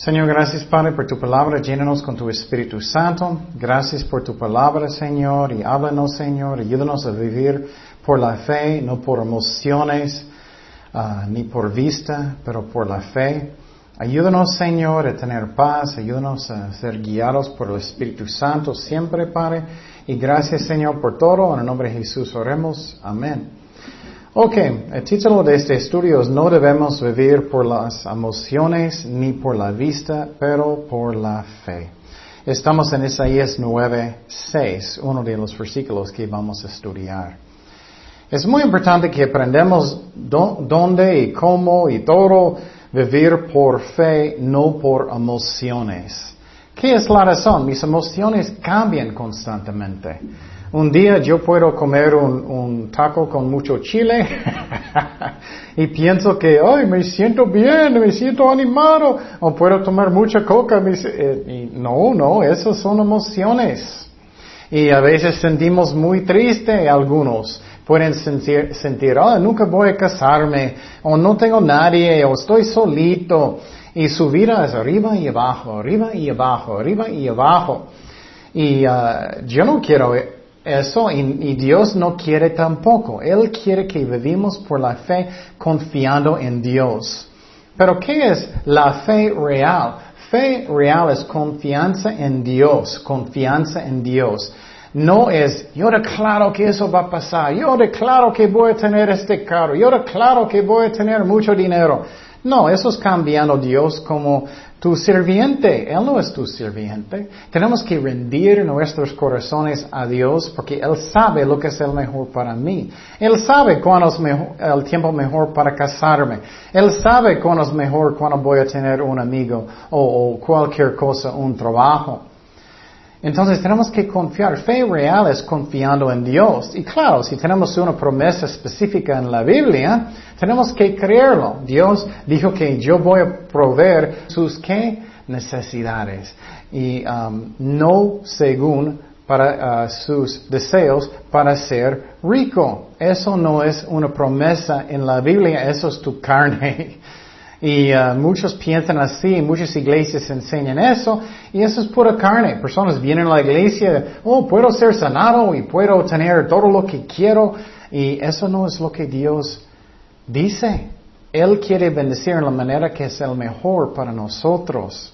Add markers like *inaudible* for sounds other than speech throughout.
Señor, gracias Padre por tu palabra, llénanos con tu Espíritu Santo. Gracias por tu palabra, Señor, y háblanos, Señor, ayúdanos a vivir por la fe, no por emociones, ah, ni por vista, pero por la fe. Ayúdanos, Señor, a tener paz, ayúdanos a ser guiados por el Espíritu Santo siempre, Padre. Y gracias, Señor, por todo. En el nombre de Jesús oremos. Amén. Ok, el título de este estudio es No debemos vivir por las emociones ni por la vista, pero por la fe. Estamos en Isaías 9, 6, uno de los versículos que vamos a estudiar. Es muy importante que aprendamos dónde y cómo y todo vivir por fe, no por emociones. ¿Qué es la razón? Mis emociones cambian constantemente. Un día yo puedo comer un, taco con mucho chile *laughs* y pienso que, ay, me siento bien, me siento animado, o puedo tomar mucha coca. Eh, no, no, esas son emociones. Y a veces sentimos muy triste algunos pueden sentir, sentir, oh, nunca voy a casarme, o no tengo nadie, o estoy solito. Y su vida es arriba y abajo, arriba y abajo, arriba y abajo. Y uh, yo no quiero eso y, Dios no quiere tampoco. Él quiere que vivimos por la fe confiando en Dios. Pero ¿qué es la fe real? Fe real es confianza en Dios, confianza en Dios. No es, yo declaro que eso va a pasar, yo declaro que voy a tener este carro, yo declaro que voy a tener mucho dinero. No, eso es cambiando Dios como tu sirviente. Él no es tu sirviente. Tenemos que rendir nuestros corazones a Dios porque Él sabe lo que es el mejor para mí. Él sabe cuándo es el tiempo mejor para casarme. Él sabe cuándo es mejor cuando voy a tener un amigo o cualquier cosa, un trabajo. Entonces tenemos que confiar. Fe real es confiando en Dios. Y claro, si tenemos una promesa específica en la Biblia, tenemos que creerlo. Dios dijo que yo voy a proveer sus ¿qué? necesidades. Y um, no según para uh, sus deseos para ser rico. Eso no es una promesa en la Biblia, eso es tu carne. *laughs* Y uh, muchos piensan así, muchas iglesias enseñan eso, y eso es pura carne. Personas vienen a la iglesia, oh, puedo ser sanado y puedo tener todo lo que quiero, y eso no es lo que Dios dice. Él quiere bendecir en la manera que es el mejor para nosotros.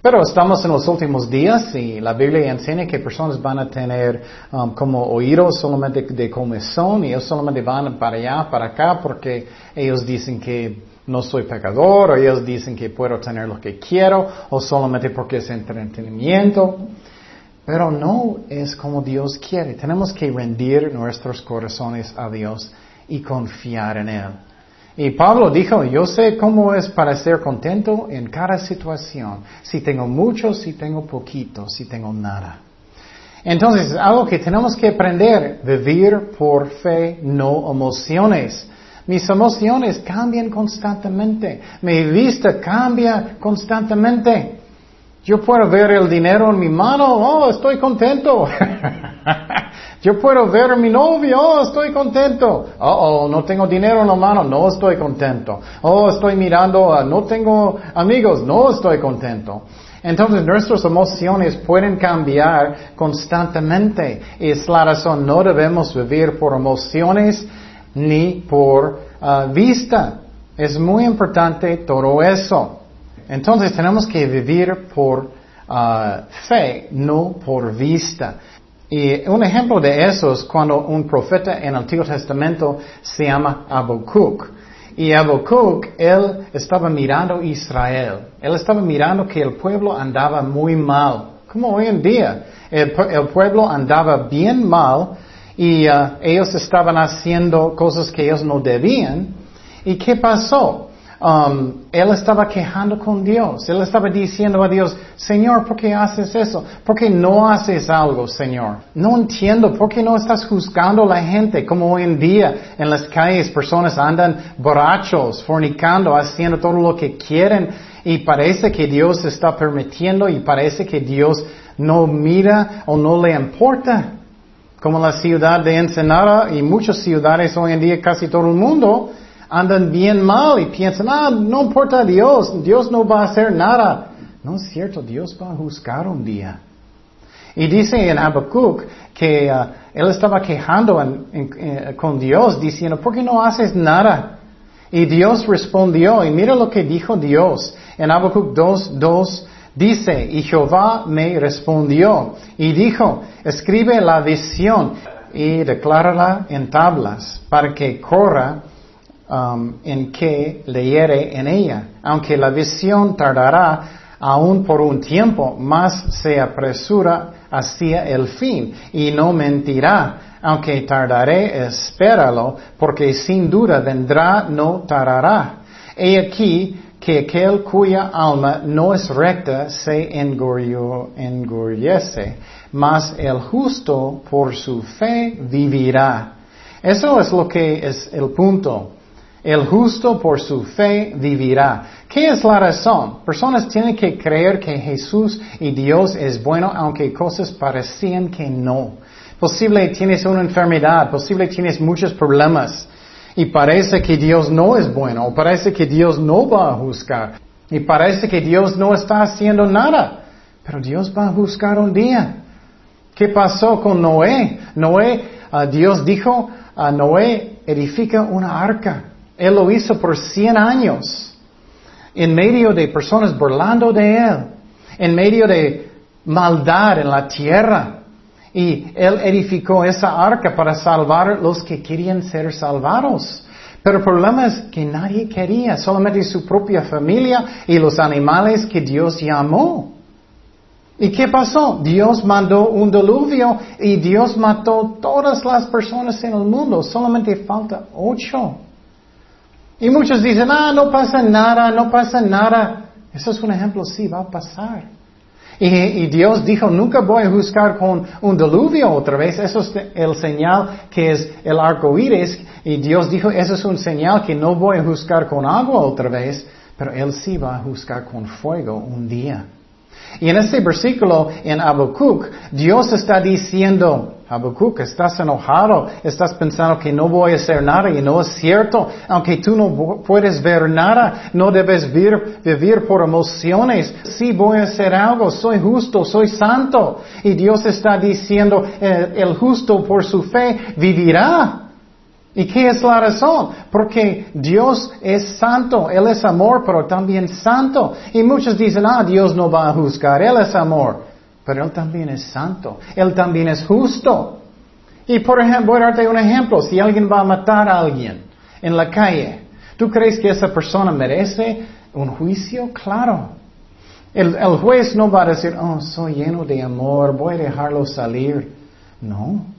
Pero estamos en los últimos días y la Biblia enseña que personas van a tener um, como oídos solamente de comezón y ellos solamente van para allá, para acá, porque ellos dicen que no soy pecador, o ellos dicen que puedo tener lo que quiero, o solamente porque es entretenimiento. Pero no es como Dios quiere. Tenemos que rendir nuestros corazones a Dios y confiar en Él. Y Pablo dijo, yo sé cómo es para ser contento en cada situación. Si tengo mucho, si tengo poquito, si tengo nada. Entonces, algo que tenemos que aprender, vivir por fe, no emociones. Mis emociones cambian constantemente. Mi vista cambia constantemente. Yo puedo ver el dinero en mi mano, oh, estoy contento. *laughs* Yo puedo ver a mi novio, oh, estoy contento. Oh, no tengo dinero en la mano, no estoy contento. Oh, estoy mirando, no tengo amigos, no estoy contento. Entonces nuestras emociones pueden cambiar constantemente. Es la razón, no debemos vivir por emociones ni por uh, vista. Es muy importante todo eso. Entonces tenemos que vivir por uh, fe, no por vista. Y un ejemplo de eso es cuando un profeta en el Antiguo Testamento se llama Habacuc. Y Habacuc, él estaba mirando Israel. Él estaba mirando que el pueblo andaba muy mal. Como hoy en día. El pueblo andaba bien mal y uh, ellos estaban haciendo cosas que ellos no debían. ¿Y qué pasó? Um, él estaba quejando con Dios. Él estaba diciendo a Dios, Señor, ¿por qué haces eso? ¿Por qué no haces algo, Señor? No entiendo, ¿por qué no estás juzgando a la gente como hoy en día en las calles personas andan borrachos, fornicando, haciendo todo lo que quieren y parece que Dios está permitiendo y parece que Dios no mira o no le importa? Como la ciudad de Ensenada y muchas ciudades hoy en día, casi todo el mundo, andan bien mal y piensan, ah, no importa Dios, Dios no va a hacer nada. No es cierto, Dios va a juzgar un día. Y dice en Habacuc que uh, él estaba quejando eh, con Dios diciendo, ¿por qué no haces nada? Y Dios respondió, y mira lo que dijo Dios en Habacuc 2, 2, dice, y Jehová me respondió y dijo, escribe la visión y declárala en tablas para que corra um, en que leyere en ella, aunque la visión tardará aún por un tiempo, más se apresura hacia el fin y no mentirá. Aunque tardaré, espéralo, porque sin duda vendrá, no tardará. He aquí que aquel cuya alma no es recta se engorjece, mas el justo por su fe vivirá. Eso es lo que es el punto. El justo por su fe vivirá. ¿Qué es la razón? Personas tienen que creer que Jesús y Dios es bueno aunque cosas parecían que no. Posible tienes una enfermedad, posible tienes muchos problemas y parece que Dios no es bueno o parece que Dios no va a juzgar y parece que Dios no está haciendo nada. Pero Dios va a juzgar un día. ¿Qué pasó con Noé? Noé, uh, Dios dijo a Noé, edifica una arca. Él lo hizo por 100 años, en medio de personas burlando de Él, en medio de maldad en la tierra. Y Él edificó esa arca para salvar los que querían ser salvados. Pero el problema es que nadie quería, solamente su propia familia y los animales que Dios llamó. ¿Y qué pasó? Dios mandó un diluvio y Dios mató todas las personas en el mundo. Solamente falta ocho. Y muchos dicen, ah, no pasa nada, no pasa nada. Eso es un ejemplo, sí, va a pasar. Y, Dios dijo, nunca voy a juzgar con un diluvio otra vez. Eso es el señal que es el arco iris. Y Dios dijo, eso es un señal que no voy a juzgar con agua otra vez. Pero Él sí va a juzgar con fuego un día. Y en este versículo, en Habacuc, Dios está diciendo, Habacuc, estás enojado, estás pensando que no voy a hacer nada y no es cierto. Aunque tú no puedes ver nada, no debes vivir, vivir por emociones. Sí voy a hacer algo, soy justo, soy santo. Y Dios está diciendo, eh, el justo por su fe vivirá. ¿Y qué es la razón? Porque Dios es santo, Él es amor, pero también santo. Y muchos dicen, ah, Dios no va a juzgar, Él es amor. Pero Él también es santo, Él también es justo. Y por ejemplo, voy a darte un ejemplo, si alguien va a matar a alguien en la calle, ¿tú crees que esa persona merece un juicio? Claro. El, juez no va a decir, oh, soy lleno de amor, voy a dejarlo salir. No.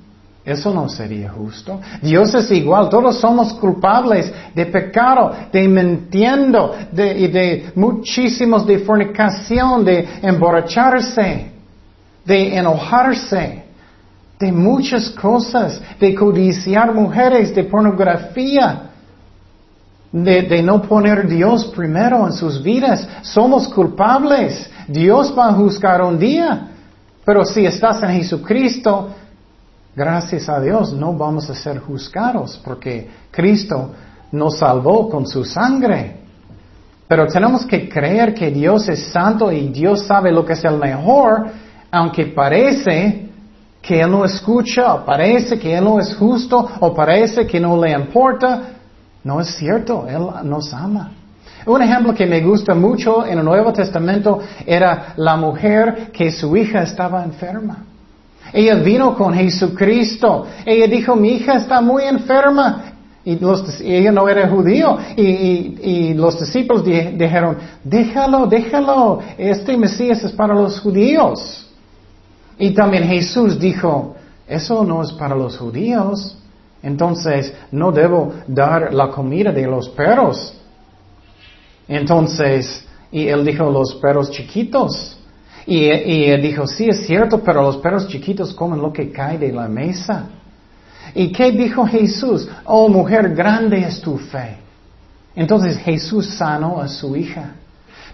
Eso no sería justo. Dios es igual, todos somos culpables de pecado, de mintiendo, de, de muchísimos de fornicación, de emborracharse, de enojarse, de muchas cosas, de codiciar mujeres, de pornografía, de, de no poner Dios primero en sus vidas. Somos culpables. Dios va a juzgar un día. Pero si estás en Jesucristo, Gracias a Dios no vamos a ser juzgados porque Cristo nos salvó con su sangre. Pero tenemos que creer que Dios es santo y Dios sabe lo que es el mejor, aunque parece que Él no escucha, o parece que Él no es justo, o parece que no le importa. No es cierto, Él nos ama. Un ejemplo que me gusta mucho en el Nuevo Testamento era la mujer que su hija estaba enferma. Ella vino con Jesucristo. Ella dijo, mi hija está muy enferma. Y, ella no era judío. Y, los discípulos dijeron, déjalo, déjalo. Este Mesías es para los judíos. Y también Jesús dijo, eso no es para los judíos. Entonces no debo dar la comida de los perros. Entonces, y él dijo los perros chiquitos. Y, dijo, sí es cierto, pero los perros chiquitos comen lo que cae de la mesa. ¿Y qué dijo Jesús? Oh mujer, grande es tu fe. Entonces Jesús sanó a su hija.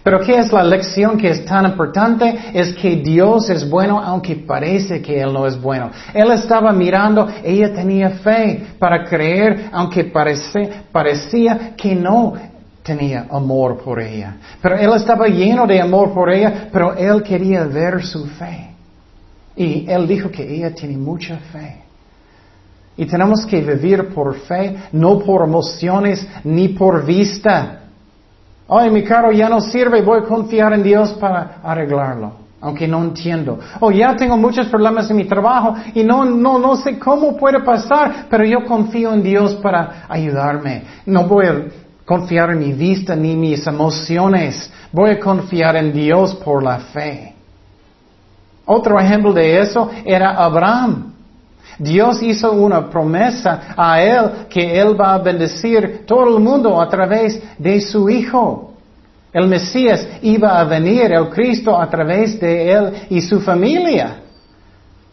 Pero ¿qué es la lección que es tan importante? Es que Dios es bueno aunque parece que Él no es bueno. Él estaba mirando, ella tenía fe para creer aunque parecía que no tenía amor por ella. Pero Él estaba lleno de amor por ella, pero Él quería ver su fe. Y Él dijo que ella tiene mucha fe. Y tenemos que vivir por fe, no por emociones ni por vista. Ay, mi carro ya no sirve, voy a confiar en Dios para arreglarlo, aunque no entiendo. Oh, ya tengo muchos problemas en mi trabajo y no, no, no sé cómo puede pasar, pero yo confío en Dios para ayudarme. No voy a confiar en mi vista ni mis emociones, voy a confiar en Dios por la fe. Otro ejemplo de eso era Abraham. Dios hizo una promesa a él que él va a bendecir todo el mundo a través de su Hijo. El Mesías iba a venir, el Cristo, a través de él y su familia.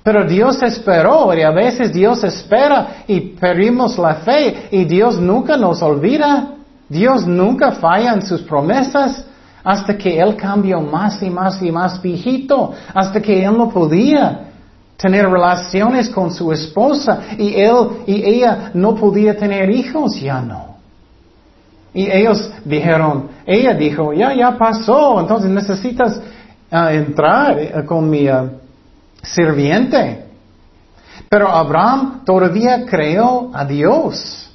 Pero Dios esperó y a veces Dios espera y perdimos la fe y Dios nunca nos olvida. Dios nunca falla en sus promesas hasta que Él cambió más y más y más viejito, hasta que Él no podía tener relaciones con su esposa y él y ella no podía tener hijos, ya no. Y ellos dijeron, ella dijo, ya, ya pasó, entonces necesitas ah, entrar eh, con mi ah, sirviente. Pero Abraham todavía creó a Dios,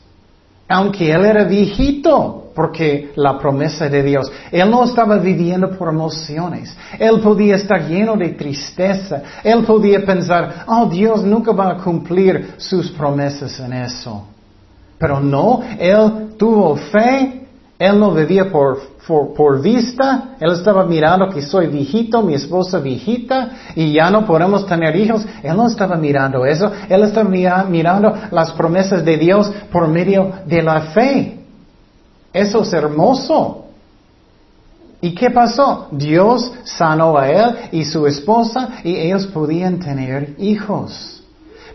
aunque él era viejito porque la promesa de Dios. Él no estaba viviendo por emociones. Él podía estar lleno de tristeza. Él podía pensar, oh Dios nunca va a cumplir sus promesas en eso. Pero no, él tuvo fe. Él no vivía por, por, vista. Él estaba mirando que soy viejito, mi esposa viejita, y ya no podemos tener hijos. Él no estaba mirando eso. Él estaba mirando las promesas de Dios por medio de la fe. Eso es hermoso. ¿Y qué pasó? Dios sanó a él y su esposa y ellos podían tener hijos.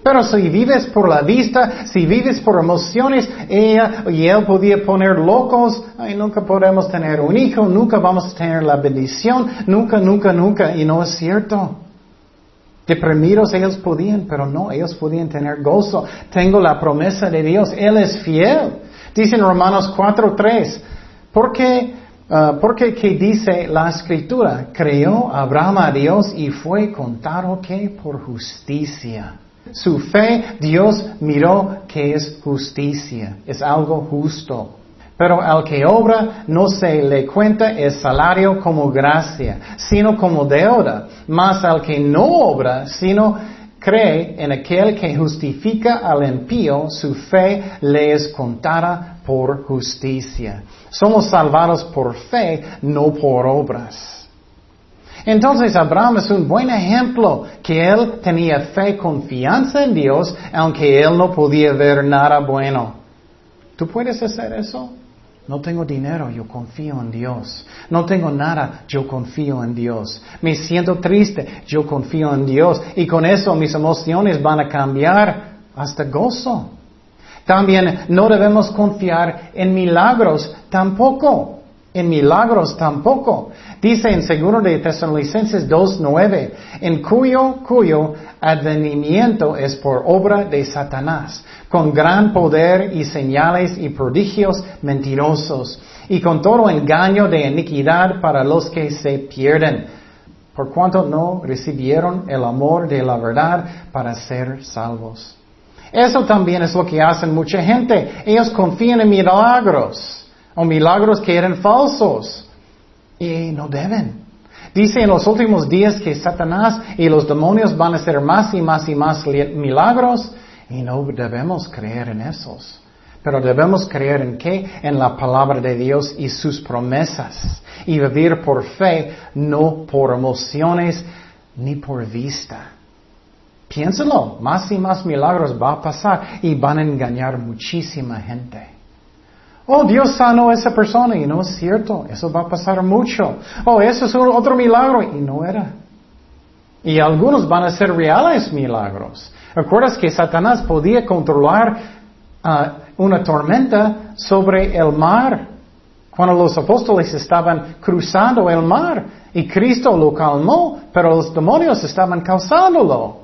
Pero si vives por la vista, si vives por emociones, ella y él podía poner locos, ay, nunca podremos tener un hijo, nunca vamos a tener la bendición, nunca, nunca, nunca, y no es cierto. Deprimidos ellos podían, pero no, ellos podían tener gozo. Tengo la promesa de Dios, Él es fiel. Dice en Romanos 4.3, ¿por qué, uh, porque que dice la escritura? Creó Abraham a Dios y fue contado que por justicia. Su fe, Dios miró que es justicia, es algo justo. Pero al que obra no se le cuenta el salario como gracia, sino como deuda. Mas al que no obra, sino cree en aquel que justifica al impío, su fe le es contada por justicia. Somos salvados por fe, no por obras. Entonces Abraham es un buen ejemplo que él tenía fe, confianza en Dios, aunque él no podía ver nada bueno. ¿Tú puedes hacer eso? No tengo dinero, yo confío en Dios. No tengo nada, yo confío en Dios. Me siento triste, yo confío en Dios. Y con eso mis emociones van a cambiar hasta gozo. También no debemos confiar en milagros tampoco en milagros tampoco. Dice en segundo de Tesalonicenses 2.9, en cuyo, cuyo advenimiento es por obra de Satanás, con gran poder y señales y prodigios mentirosos, y con todo engaño de iniquidad para los que se pierden, por cuanto no recibieron el amor de la verdad para ser salvos. Eso también es lo que hacen mucha gente. Ellos confían en milagros o milagros que eran falsos. Y no deben. Dice en los últimos días que Satanás y los demonios van a hacer más y más y más milagros y no debemos creer en esos. Pero debemos creer en qué? En la palabra de Dios y sus promesas. Y vivir por fe, no por emociones ni por vista. Piénsalo, más y más milagros va a pasar y van a engañar muchísima gente. Oh, Dios sanó a esa persona y no es cierto, eso va a pasar mucho. Oh, eso es otro milagro y no era. Y algunos van a ser reales milagros. ¿Recuerdas que Satanás podía controlar ah, una tormenta sobre el mar? Cuando los apóstoles estaban cruzando el mar y Cristo lo calmó, pero los demonios estaban causándolo.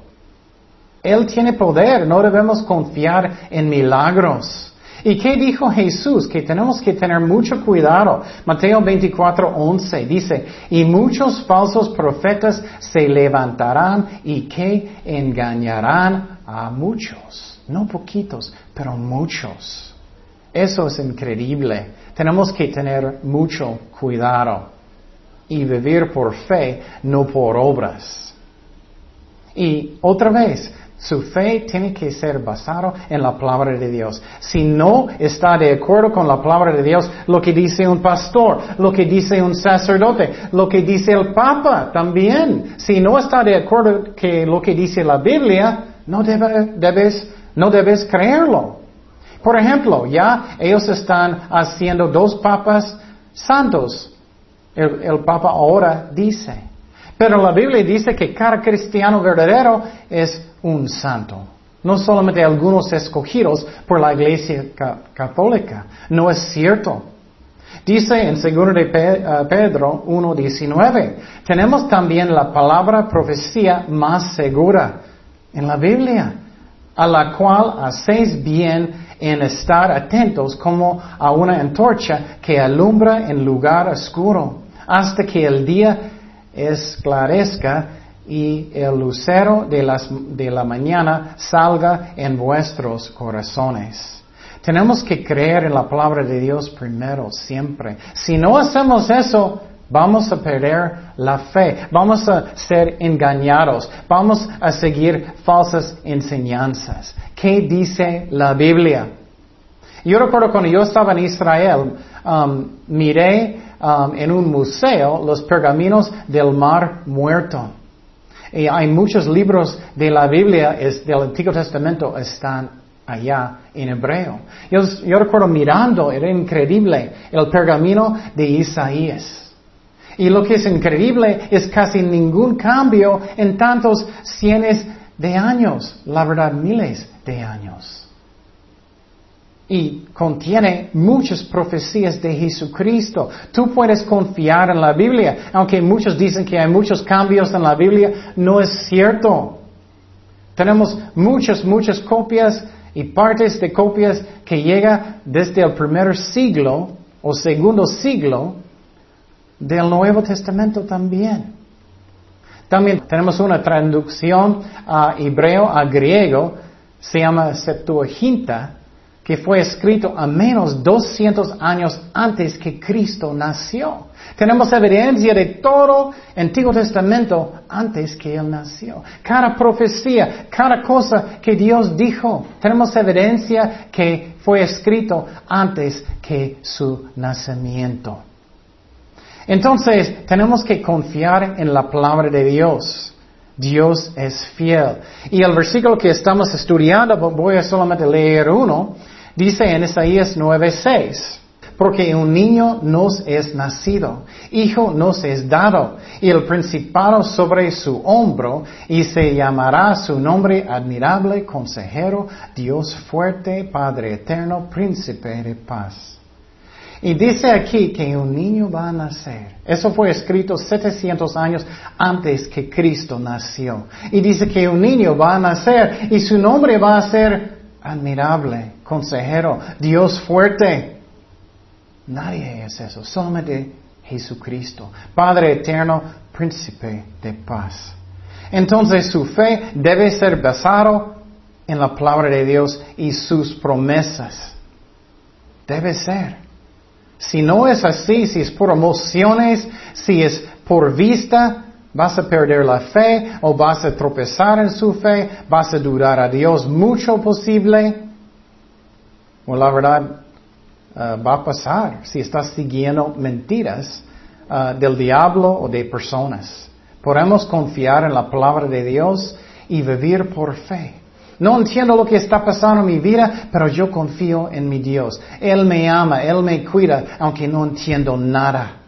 Él tiene poder, no debemos confiar en milagros. ¿Y qué dijo Jesús? Que tenemos que tener mucho cuidado. Mateo 24, 11 dice, y muchos falsos profetas se levantarán y que engañarán a muchos. No poquitos, pero muchos. Eso es increíble. Tenemos que tener mucho cuidado y vivir por fe, no por obras. Y otra vez, su fe tiene que ser basado en la palabra de Dios. Si no está de acuerdo con la palabra de Dios, lo que dice un pastor, lo que dice un sacerdote, lo que dice el Papa también. Si no está de acuerdo con lo que dice la Biblia, no debes, no debes creerlo. Por ejemplo, ya ellos están haciendo dos papas santos. El, papa ahora dice. Pero la Biblia dice que cada cristiano verdadero es un santo. No solamente algunos escogidos por la iglesia católica. No es cierto. Dice en 2 de eh, Pedro 1.19, tenemos también la palabra profecía más segura en la Biblia, a la cual hacéis bien en estar atentos como a una antorcha que alumbra en lugar oscuro, hasta que el día esclarezca y el lucero de, la mañana salga en vuestros corazones. Tenemos que creer en la palabra de Dios primero, siempre. Si no hacemos eso, Vamos a perder la fe, vamos a ser engañados, vamos a seguir falsas enseñanzas. ¿Qué dice la Biblia? Yo recuerdo cuando yo estaba en Israel, um, miré um, en un museo los pergaminos del mar muerto. Y hay muchos libros de la Biblia del Antiguo Testamento están allá en hebreo. Yo, yo recuerdo mirando, era increíble, el pergamino de Isaías. Y lo que es increíble es casi ningún cambio en tantos cientos de años, la verdad miles de años. Y contiene muchas profecías de Jesucristo. Tú puedes confiar en la Biblia, aunque muchos dicen que hay muchos cambios en la Biblia, no es cierto. Tenemos muchas, muchas copias y partes de copias que llegan desde el primer siglo o segundo siglo del Nuevo Testamento también. También tenemos una traducción a hebreo a griego, se llama Septuaginta, que fue escrito a menos 200 años antes que Cristo nació. Tenemos evidencia de todo Antiguo Testamento antes que Él nació. Cada profecía, cada cosa que Dios dijo, tenemos evidencia que fue escrito antes que su nacimiento. Entonces, tenemos que confiar en la palabra de Dios. Dios es fiel. Y el versículo que estamos estudiando, voy a solamente leer uno, dice en Isaías 9:6. Porque un niño nos es nacido, hijo nos es dado, y el principado sobre su hombro, y se llamará su nombre admirable, consejero, Dios fuerte, Padre eterno, príncipe de paz. Y dice aquí que un niño va a nacer. Eso fue escrito 700 años antes que Cristo nació. Y dice que un niño va a nacer y su nombre va a ser admirable, consejero, Dios fuerte. Nadie es eso, solamente Jesucristo, Padre eterno, príncipe de paz. Entonces su fe debe ser basado en la palabra de Dios y sus promesas. Debe ser. Si no es así, si es por emociones, si es por vista, vas a perder la fe o vas a tropezar en su fe, vas a dudar a Dios mucho posible. O la verdad uh, va a pasar si estás siguiendo mentiras uh, del diablo o de personas. Podemos confiar en la palabra de Dios y vivir por fe. No entiendo lo que está pasando en mi vida, pero yo confío en mi Dios. Él me ama, Él me cuida, aunque no entiendo nada.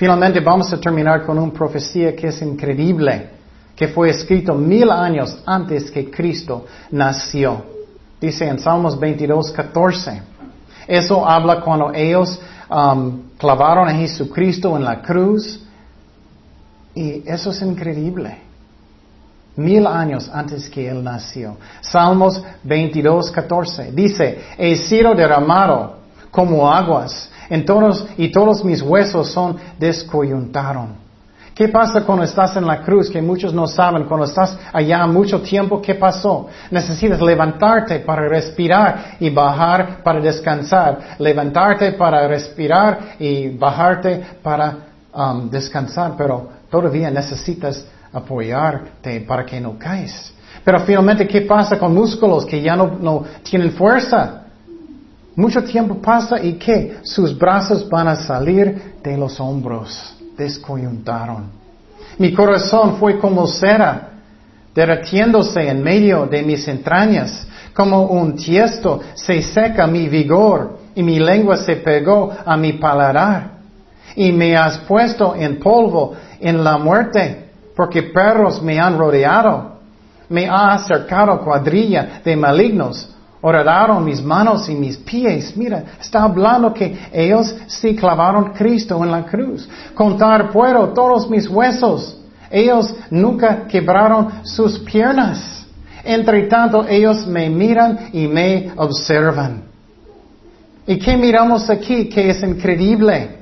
Finalmente vamos a terminar con una profecía que es increíble, que fue escrito mil años antes que Cristo nació. Dice en Salmos 22, 14. Eso habla cuando ellos um, clavaron a Jesucristo en la cruz. Y eso es increíble. Mil años antes que Él nació. Salmos 22, 14. Dice, he sido derramado como aguas en todos, y todos mis huesos son descoyuntaron. ¿Qué pasa cuando estás en la cruz? Que muchos no saben. Cuando estás allá mucho tiempo, ¿qué pasó? Necesitas levantarte para respirar y bajar para descansar. Levantarte para respirar y bajarte para um, descansar. Pero todavía necesitas apoyarte para que no caes. Pero finalmente, ¿qué pasa con músculos que ya no, no tienen fuerza? Mucho tiempo pasa y que sus brazos van a salir de los hombros descoyuntaron. Mi corazón fue como cera, derretiéndose en medio de mis entrañas, como un tiesto se seca mi vigor y mi lengua se pegó a mi paladar. Y me has puesto en polvo en la muerte, porque perros me han rodeado. Me ha acercado cuadrilla de malignos Horadaron mis manos y mis pies. Mira, está hablando que ellos sí clavaron Cristo en la cruz. Contar puedo todos mis huesos. Ellos nunca quebraron sus piernas. Entre tanto, ellos me miran y me observan. ¿Y qué miramos aquí? Que es increíble.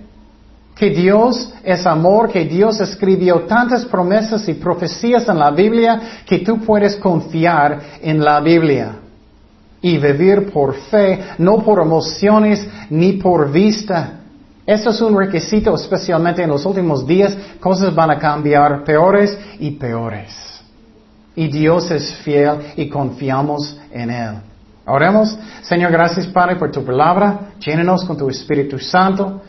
Que Dios es amor, que Dios escribió tantas promesas y profecías en la Biblia que tú puedes confiar en la Biblia y vivir por fe, no por emociones ni por vista. Eso es un requisito, especialmente en los últimos días. Cosas van a cambiar peores y peores. Y Dios es fiel y confiamos en Él. Oremos. Señor, gracias Padre por tu palabra. Llénenos con tu Espíritu Santo.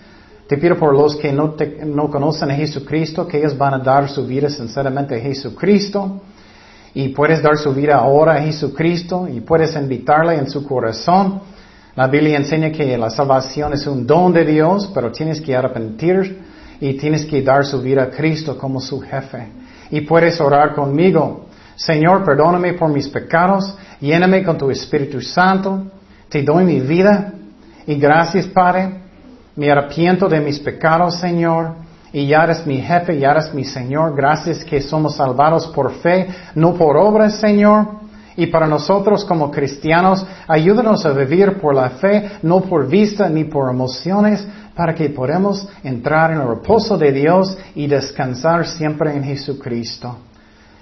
Te pido por los que no, no conocen a Jesucristo, que ellos van a dar su vida sinceramente a Jesucristo y puedes dar su vida ahora a Jesucristo y puedes invitarle en su corazón. La Biblia enseña que la salvación es un don de Dios, pero tienes que arrepentir y tienes que dar su vida a Cristo como su jefe. Y puedes orar conmigo. Señor, perdóname por mis pecados, lléname con tu Espíritu Santo, te doy mi vida y gracias Padre, me arrepiento de mis pecados, Señor y ya eres mi jefe, ya eres mi Señor. Gracias que somos salvados por fe, no por obras, Señor. Y para nosotros como cristianos, ayúdanos a vivir por la fe, no por vista ni por emociones, para que podamos entrar en el reposo de Dios y descansar siempre en Jesucristo.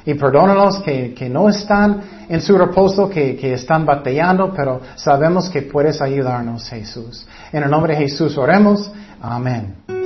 Y perdónanos que, que no están en su reposo, que, que están batallando, pero sabemos que puedes ayudarnos, Jesús. En el nombre de Jesús oremos. Amén.